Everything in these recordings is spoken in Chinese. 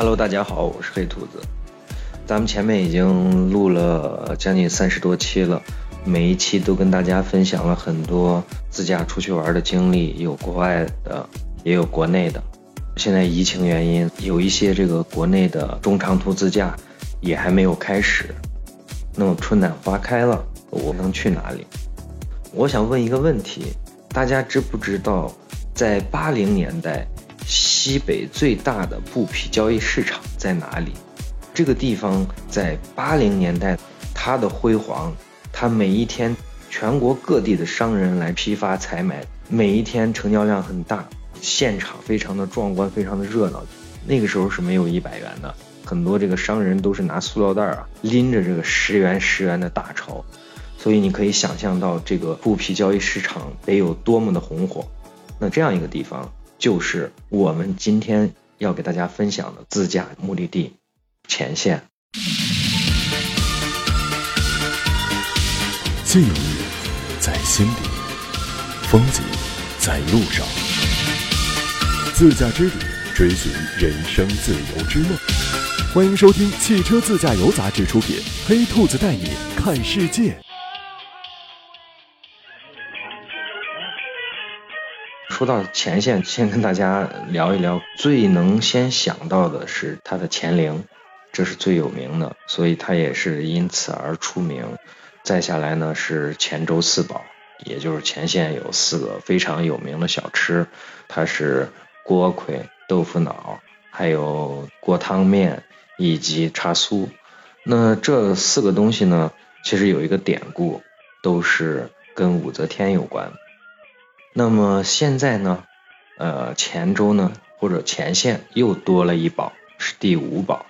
Hello，大家好，我是黑兔子。咱们前面已经录了将近三十多期了，每一期都跟大家分享了很多自驾出去玩的经历，有国外的，也有国内的。现在疫情原因，有一些这个国内的中长途自驾也还没有开始。那么春暖花开了，我能去哪里？我想问一个问题：大家知不知道，在八零年代，西北最大的布匹交易市场在哪里？这个地方在八零年代，它的辉煌，它每一天全国各地的商人来批发采买，每一天成交量很大，现场非常的壮观，非常的热闹。那个时候是没有一百元的，很多这个商人都是拿塑料袋啊拎着这个十元十元的大钞，所以你可以想象到这个布匹交易市场得有多么的红火。那这样一个地方，就是我们今天要给大家分享的自驾目的地。前线，记忆在心底，风景在路上，自驾之旅，追寻人生自由之梦。欢迎收听《汽车自驾游》杂志出品，《黑兔子带你看世界》。说到前线，先跟大家聊一聊，最能先想到的是它的乾陵。这是最有名的，所以它也是因此而出名。再下来呢是黔州四宝，也就是前线有四个非常有名的小吃，它是锅盔、豆腐脑，还有锅汤面以及茶酥。那这四个东西呢，其实有一个典故，都是跟武则天有关。那么现在呢，呃，黔州呢或者黔县又多了一宝，是第五宝。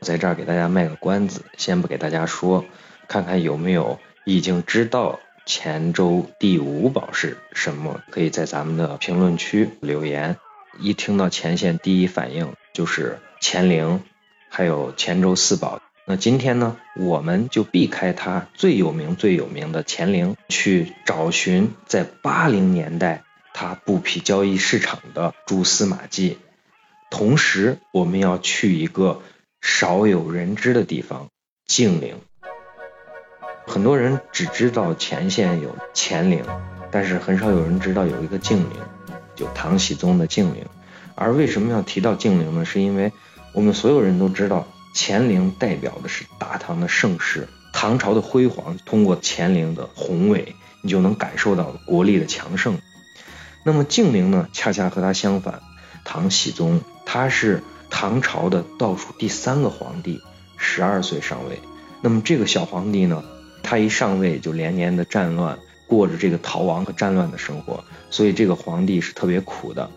在这儿给大家卖个关子，先不给大家说，看看有没有已经知道黔州第五宝是什么，可以在咱们的评论区留言。一听到黔县，第一反应就是黔陵，还有黔州四宝。那今天呢，我们就避开它最有名、最有名的乾陵，去找寻在八零年代它布匹交易市场的蛛丝马迹。同时，我们要去一个。少有人知的地方，静陵。很多人只知道乾县有乾陵，但是很少有人知道有一个静陵，就唐僖宗的静陵。而为什么要提到静陵呢？是因为我们所有人都知道，乾陵代表的是大唐的盛世，唐朝的辉煌。通过乾陵的宏伟，你就能感受到国力的强盛。那么静陵呢，恰恰和它相反，唐僖宗他是。唐朝的倒数第三个皇帝，十二岁上位。那么这个小皇帝呢，他一上位就连年的战乱，过着这个逃亡和战乱的生活，所以这个皇帝是特别苦的。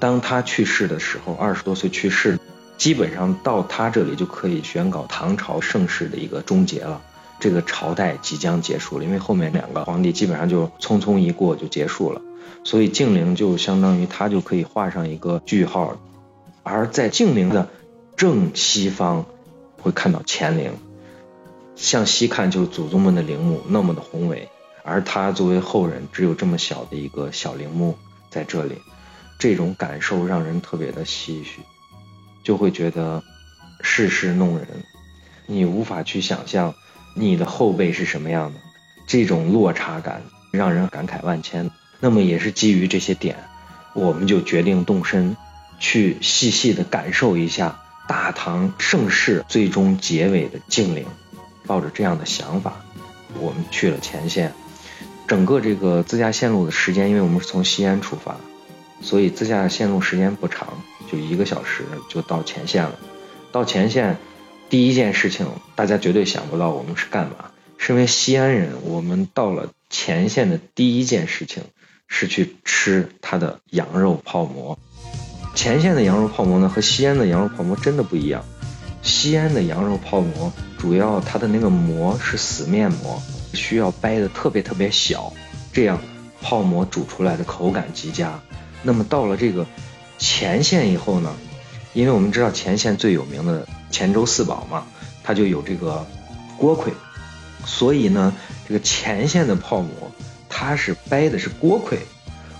当他去世的时候，二十多岁去世，基本上到他这里就可以宣告唐朝盛世的一个终结了，这个朝代即将结束了，因为后面两个皇帝基本上就匆匆一过就结束了，所以静陵就相当于他就可以画上一个句号。而在静陵的正西方，会看到乾陵，向西看就是祖宗们的陵墓，那么的宏伟。而他作为后人，只有这么小的一个小陵墓在这里，这种感受让人特别的唏嘘，就会觉得世事弄人，你无法去想象你的后辈是什么样的，这种落差感让人感慨万千。那么也是基于这些点，我们就决定动身。去细细的感受一下大唐盛世最终结尾的静陵，抱着这样的想法，我们去了前线。整个这个自驾线路的时间，因为我们是从西安出发，所以自驾线路时间不长，就一个小时就到前线了。到前线，第一件事情大家绝对想不到我们是干嘛。身为西安人，我们到了前线的第一件事情是去吃它的羊肉泡馍。前线的羊肉泡馍呢，和西安的羊肉泡馍真的不一样。西安的羊肉泡馍主要它的那个馍是死面馍，需要掰的特别特别小，这样泡馍煮出来的口感极佳。那么到了这个前线以后呢，因为我们知道前线最有名的黔州四宝嘛，它就有这个锅盔，所以呢，这个前线的泡馍它是掰的是锅盔。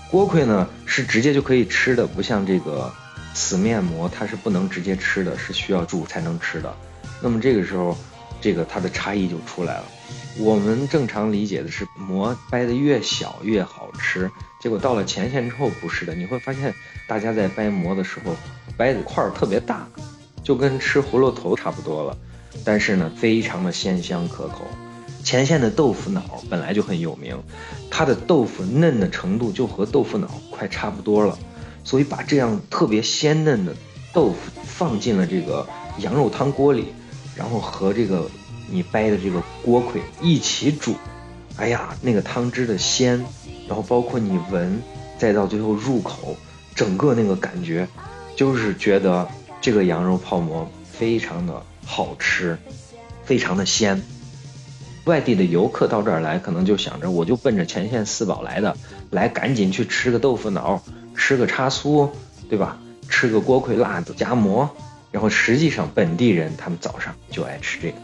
锅盔呢是直接就可以吃的，不像这个死面馍它是不能直接吃的，是需要煮才能吃的。那么这个时候，这个它的差异就出来了。我们正常理解的是馍掰的越小越好吃，结果到了前线之后不是的。你会发现，大家在掰馍的时候，掰的块儿特别大，就跟吃葫芦头差不多了。但是呢，非常的鲜香可口。前线的豆腐脑本来就很有名，它的豆腐嫩的程度就和豆腐脑快差不多了。所以把这样特别鲜嫩的豆腐放进了这个羊肉汤锅里，然后和这个。你掰的这个锅盔一起煮，哎呀，那个汤汁的鲜，然后包括你闻，再到最后入口，整个那个感觉，就是觉得这个羊肉泡馍非常的好吃，非常的鲜。外地的游客到这儿来，可能就想着我就奔着前线四宝来的，来赶紧去吃个豆腐脑，吃个叉酥，对吧？吃个锅盔辣子夹馍，然后实际上本地人他们早上就爱吃这个。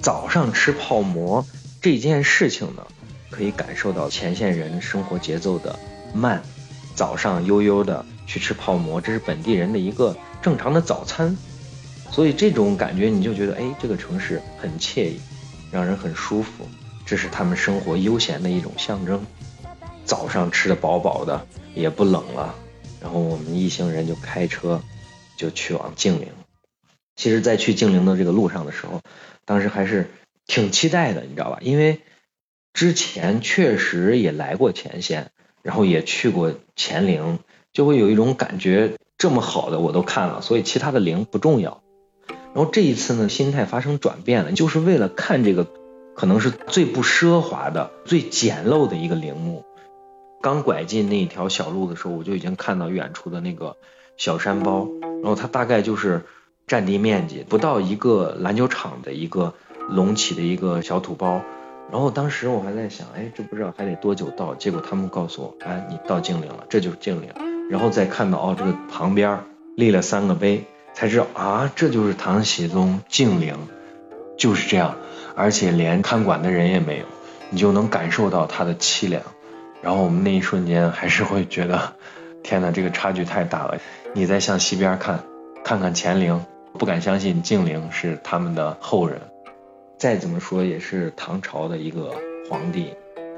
早上吃泡馍这件事情呢，可以感受到前线人生活节奏的慢。早上悠悠的去吃泡馍，这是本地人的一个正常的早餐。所以这种感觉你就觉得，哎，这个城市很惬意，让人很舒服。这是他们生活悠闲的一种象征。早上吃的饱饱的，也不冷了。然后我们一行人就开车，就去往静陵。其实，在去静陵的这个路上的时候，当时还是挺期待的，你知道吧？因为之前确实也来过前线，然后也去过乾陵，就会有一种感觉，这么好的我都看了，所以其他的陵不重要。然后这一次呢，心态发生转变了，就是为了看这个可能是最不奢华的、最简陋的一个陵墓。刚拐进那一条小路的时候，我就已经看到远处的那个小山包，然后它大概就是。占地面积不到一个篮球场的一个隆起的一个小土包，然后当时我还在想，哎，这不知道还得多久到？结果他们告诉我，哎，你到静陵了，这就是静陵。然后再看到哦，这个旁边立了三个碑，才知道啊，这就是唐僖宗静陵，就是这样，而且连看管的人也没有，你就能感受到它的凄凉。然后我们那一瞬间还是会觉得，天哪，这个差距太大了。你再向西边看，看看乾陵。不敢相信静陵是他们的后人，再怎么说也是唐朝的一个皇帝，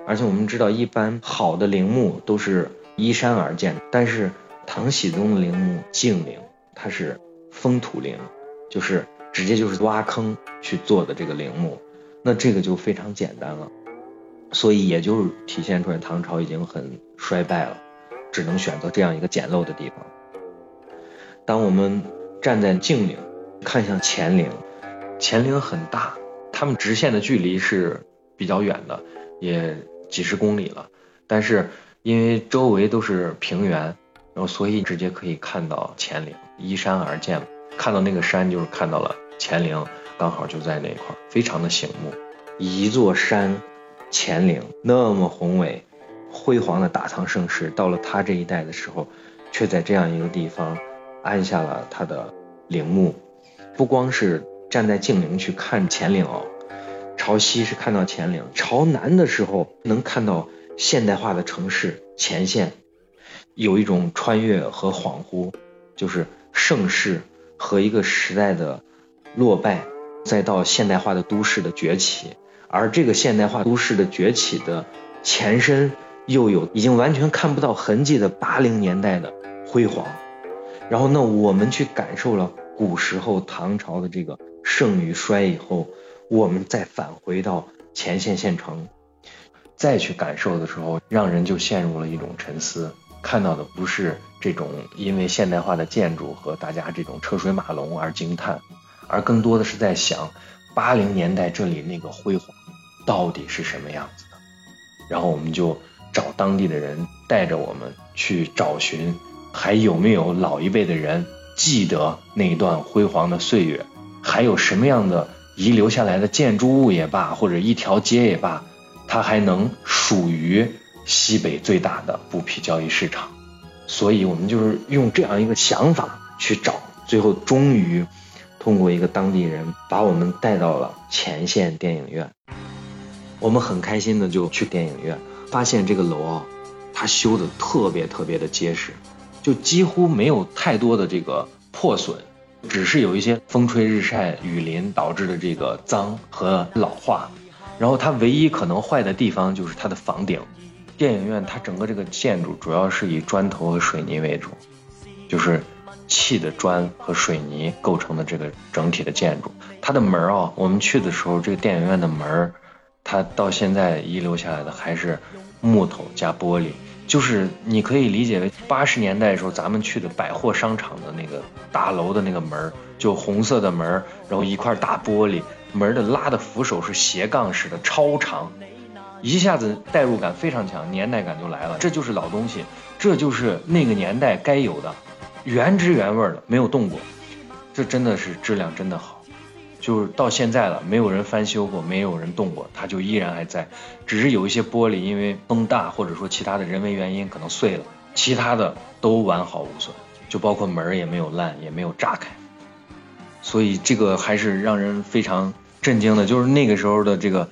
而且我们知道，一般好的陵墓都是依山而建，但是唐僖宗的陵墓静陵，它是封土陵，就是直接就是挖坑去做的这个陵墓，那这个就非常简单了，所以也就体现出来唐朝已经很衰败了，只能选择这样一个简陋的地方。当我们站在静陵。看向乾陵，乾陵很大，他们直线的距离是比较远的，也几十公里了。但是因为周围都是平原，然后所以直接可以看到乾陵，依山而建，看到那个山就是看到了乾陵，刚好就在那块，非常的醒目。一座山，乾陵那么宏伟、辉煌的大唐盛世，到了他这一代的时候，却在这样一个地方安下了他的陵墓。不光是站在静陵去看乾陵哦，朝西是看到乾陵，朝南的时候能看到现代化的城市前线，有一种穿越和恍惚，就是盛世和一个时代的落败，再到现代化的都市的崛起，而这个现代化都市的崛起的前身，又有已经完全看不到痕迹的八零年代的辉煌，然后那，我们去感受了。古时候唐朝的这个盛与衰以后，我们再返回到前线县城，再去感受的时候，让人就陷入了一种沉思。看到的不是这种因为现代化的建筑和大家这种车水马龙而惊叹，而更多的是在想八零年代这里那个辉煌到底是什么样子的。然后我们就找当地的人带着我们去找寻，还有没有老一辈的人。记得那段辉煌的岁月，还有什么样的遗留下来的建筑物也罢，或者一条街也罢，它还能属于西北最大的布匹交易市场。所以，我们就是用这样一个想法去找，最后终于通过一个当地人把我们带到了前线电影院。我们很开心的就去电影院，发现这个楼啊，它修的特别特别的结实。就几乎没有太多的这个破损，只是有一些风吹日晒雨淋导致的这个脏和老化。然后它唯一可能坏的地方就是它的房顶。电影院它整个这个建筑主要是以砖头和水泥为主，就是砌的砖和水泥构成的这个整体的建筑。它的门啊，我们去的时候，这个电影院的门，它到现在遗留下来的还是木头加玻璃，就是你可以理解为八十年代的时候咱们去的百货商场的那个大楼的那个门，就红色的门，然后一块大玻璃。门的拉的扶手是斜杠式的，超长，一下子代入感非常强，年代感就来了。这就是老东西，这就是那个年代该有的，原汁原味的，没有动过。这真的是质量真的好，就是到现在了，没有人翻修过，没有人动过，它就依然还在。只是有一些玻璃因为风大或者说其他的人为原因可能碎了，其他的都完好无损，就包括门也没有烂，也没有炸开。所以这个还是让人非常震惊的，就是那个时候的这个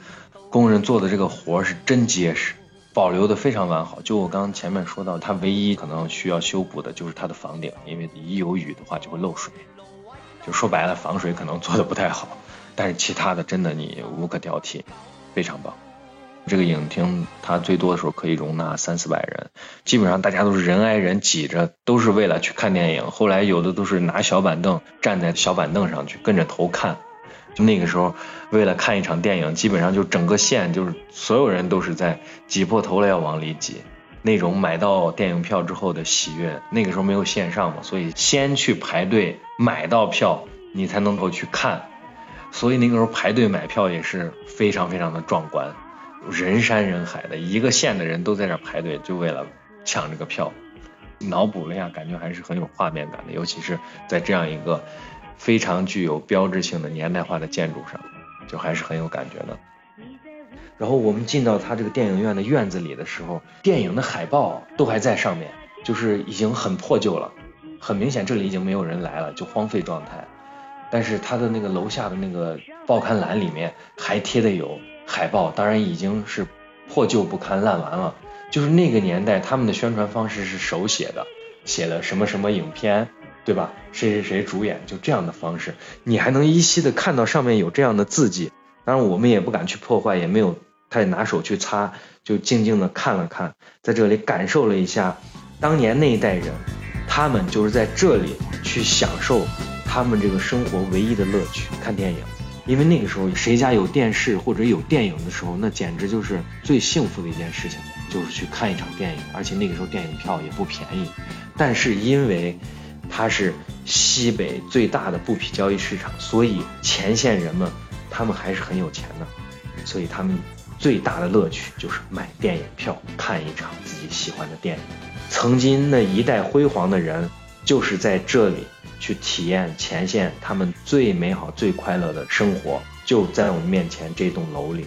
工人做的这个活是真结实，保留的非常完好。就我刚刚前面说到，它唯一可能需要修补的就是它的房顶，因为一有雨的话就会漏水。就说白了，防水可能做的不太好，但是其他的真的你无可挑剔，非常棒。这个影厅它最多的时候可以容纳三四百人，基本上大家都是人挨人挤着，都是为了去看电影。后来有的都是拿小板凳站在小板凳上去跟着头看。就那个时候，为了看一场电影，基本上就整个线就是所有人都是在挤破头了要往里挤。那种买到电影票之后的喜悦，那个时候没有线上嘛，所以先去排队买到票，你才能够去看。所以那个时候排队买票也是非常非常的壮观。人山人海的一个县的人都在那排队，就为了抢这个票。脑补了一下，感觉还是很有画面感的，尤其是在这样一个非常具有标志性的年代化的建筑上，就还是很有感觉的。然后我们进到他这个电影院的院子里的时候，电影的海报都还在上面，就是已经很破旧了，很明显这里已经没有人来了，就荒废状态。但是他的那个楼下的那个报刊栏里面还贴的有。海报当然已经是破旧不堪、烂完了。就是那个年代，他们的宣传方式是手写的，写的什么什么影片，对吧？谁谁谁主演，就这样的方式，你还能依稀的看到上面有这样的字迹。当然，我们也不敢去破坏，也没有他也拿手去擦，就静静的看了看，在这里感受了一下当年那一代人，他们就是在这里去享受他们这个生活唯一的乐趣——看电影。因为那个时候，谁家有电视或者有电影的时候，那简直就是最幸福的一件事情，就是去看一场电影。而且那个时候电影票也不便宜，但是因为它是西北最大的布匹交易市场，所以前线人们他们还是很有钱的，所以他们最大的乐趣就是买电影票看一场自己喜欢的电影。曾经那一代辉煌的人，就是在这里。去体验前线他们最美好、最快乐的生活，就在我们面前这栋楼里。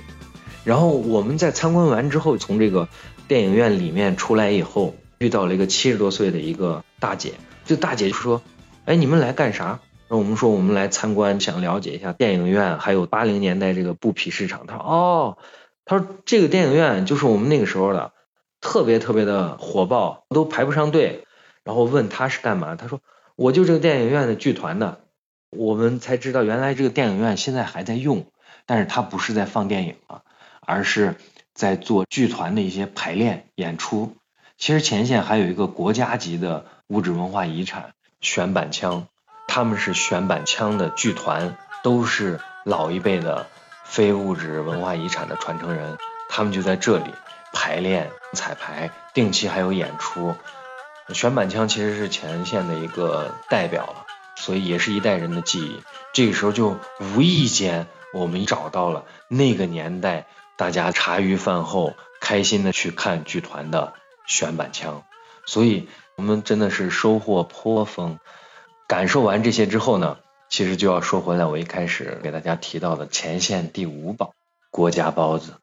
然后我们在参观完之后，从这个电影院里面出来以后，遇到了一个七十多岁的一个大姐。这大姐就说：“哎，你们来干啥？”那我们说：“我们来参观，想了解一下电影院，还有八零年代这个布匹市场。”她说：“哦，他说这个电影院就是我们那个时候的，特别特别的火爆，都排不上队。”然后问他是干嘛，他说。我就这个电影院的剧团的，我们才知道原来这个电影院现在还在用，但是它不是在放电影了，而是在做剧团的一些排练演出。其实前线还有一个国家级的物质文化遗产选板腔，他们是选板腔的剧团，都是老一辈的非物质文化遗产的传承人，他们就在这里排练、彩排，定期还有演出。选板腔其实是前线的一个代表了，所以也是一代人的记忆。这个时候就无意间我们找到了那个年代大家茶余饭后开心的去看剧团的选板腔，所以我们真的是收获颇丰。感受完这些之后呢，其实就要说回来，我一开始给大家提到的前线第五宝——国家包子。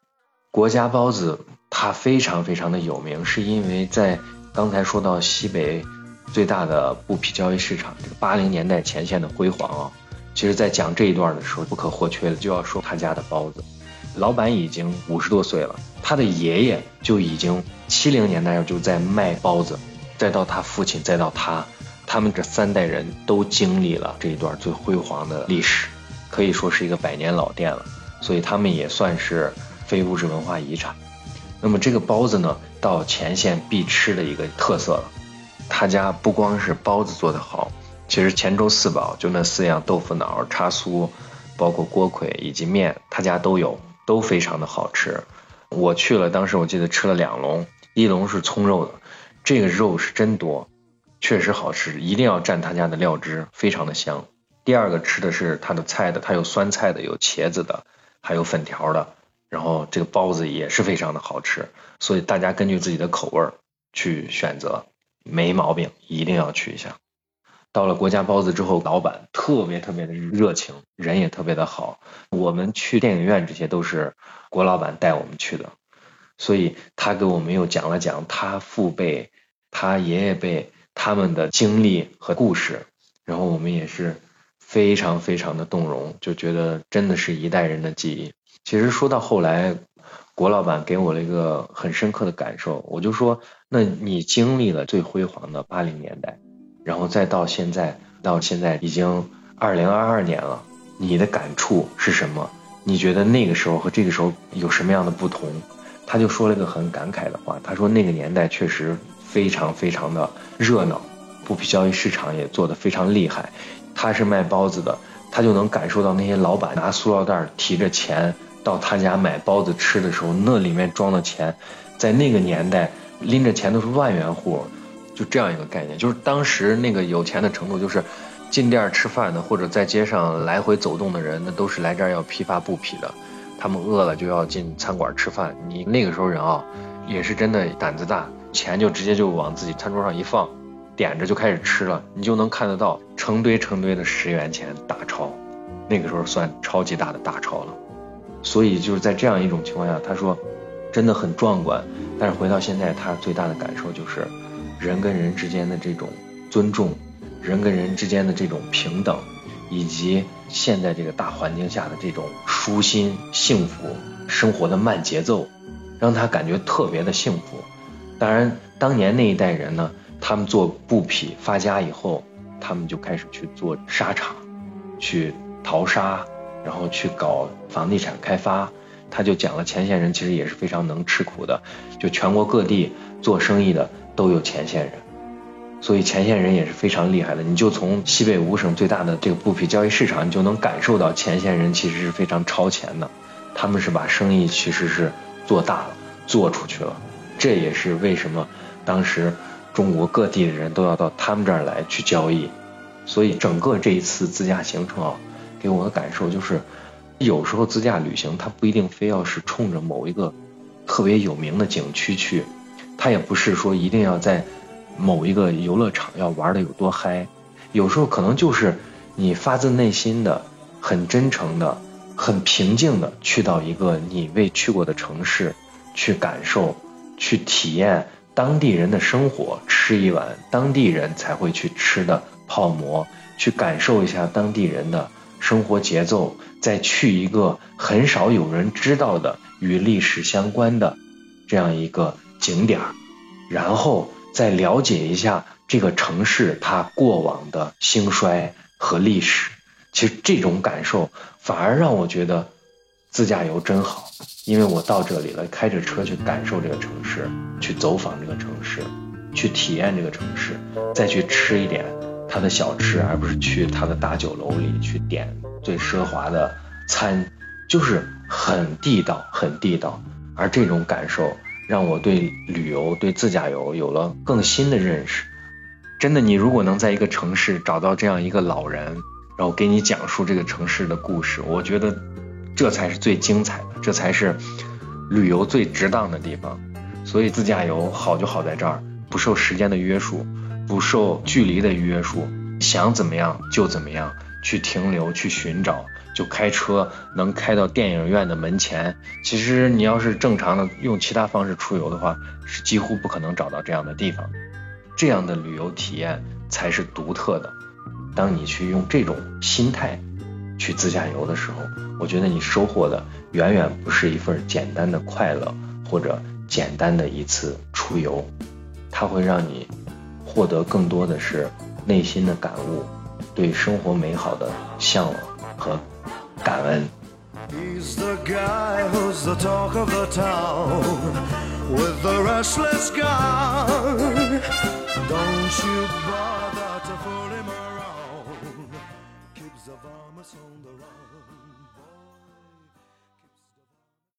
国家包子它非常非常的有名，是因为在刚才说到西北最大的布匹交易市场，这个八零年代前线的辉煌啊，其实，在讲这一段的时候，不可或缺的就要说他家的包子。老板已经五十多岁了，他的爷爷就已经七零年代就在卖包子，再到他父亲，再到他，他们这三代人都经历了这一段最辉煌的历史，可以说是一个百年老店了。所以他们也算是非物质文化遗产。那么这个包子呢，到乾县必吃的一个特色了。他家不光是包子做得好，其实乾州四宝就那四样豆腐脑、叉酥，包括锅盔以及面，他家都有，都非常的好吃。我去了，当时我记得吃了两笼，一笼是葱肉的，这个肉是真多，确实好吃，一定要蘸他家的料汁，非常的香。第二个吃的是他的菜的，他有酸菜的，有茄子的，还有粉条的，然后这个包子也是非常的好吃，所以大家根据自己的口味去选择，没毛病，一定要去一下。到了国家包子之后，老板特别特别的热情，人也特别的好。我们去电影院这些都是国老板带我们去的，所以他给我们又讲了讲他父辈、他爷爷辈他们的经历和故事，然后我们也是非常非常的动容，就觉得真的是一代人的记忆。其实说到后来，国老板给我了一个很深刻的感受，我就说，那你经历了最辉煌的八零年代。然后再到现在，到现在已经二零二二年了，你的感触是什么？你觉得那个时候和这个时候有什么样的不同？他就说了一个很感慨的话，他说那个年代确实非常非常的热闹，布匹交易市场也做得非常厉害。他是卖包子的，他就能感受到那些老板拿塑料袋提着钱到他家买包子吃的时候，那里面装的钱，在那个年代拎着钱都是万元户。就这样一个概念，就是当时那个有钱的程度，就是进店吃饭的或者在街上来回走动的人，那都是来这儿要批发布匹的。他们饿了就要进餐馆吃饭。你那个时候人啊，也是真的胆子大，钱就直接就往自己餐桌上一放，点着就开始吃了。你就能看得到成堆成堆的十元钱大钞，那个时候算超级大的大钞了。所以就是在这样一种情况下，他说真的很壮观。但是回到现在，他最大的感受就是。人跟人之间的这种尊重，人跟人之间的这种平等，以及现在这个大环境下的这种舒心、幸福生活的慢节奏，让他感觉特别的幸福。当然，当年那一代人呢，他们做布匹发家以后，他们就开始去做沙场，去淘沙，然后去搞房地产开发。他就讲了，前线人其实也是非常能吃苦的，就全国各地做生意的。都有前线人，所以前线人也是非常厉害的。你就从西北五省最大的这个布匹交易市场，你就能感受到前线人其实是非常超前的。他们是把生意其实是做大了，做出去了。这也是为什么当时中国各地的人都要到他们这儿来去交易。所以整个这一次自驾行程啊，给我的感受就是，有时候自驾旅行它不一定非要是冲着某一个特别有名的景区去。它也不是说一定要在某一个游乐场要玩的有多嗨，有时候可能就是你发自内心的、很真诚的、很平静的去到一个你未去过的城市，去感受、去体验当地人的生活，吃一碗当地人才会去吃的泡馍，去感受一下当地人的生活节奏，再去一个很少有人知道的与历史相关的这样一个。景点儿，然后再了解一下这个城市它过往的兴衰和历史。其实这种感受反而让我觉得自驾游真好，因为我到这里了，开着车去感受这个城市，去走访这个城市，去体验这个城市，再去吃一点它的小吃，而不是去它的大酒楼里去点最奢华的餐，就是很地道，很地道。而这种感受。让我对旅游、对自驾游有了更新的认识。真的，你如果能在一个城市找到这样一个老人，然后给你讲述这个城市的故事，我觉得这才是最精彩的，这才是旅游最值当的地方。所以，自驾游好就好在这儿，不受时间的约束，不受距离的约束，想怎么样就怎么样去停留、去寻找。就开车能开到电影院的门前，其实你要是正常的用其他方式出游的话，是几乎不可能找到这样的地方。这样的旅游体验才是独特的。当你去用这种心态去自驾游的时候，我觉得你收获的远远不是一份简单的快乐或者简单的一次出游，它会让你获得更多的是内心的感悟，对生活美好的向往和感恩。He's the guy who's the talk of the town with the restless guy. Don't you bother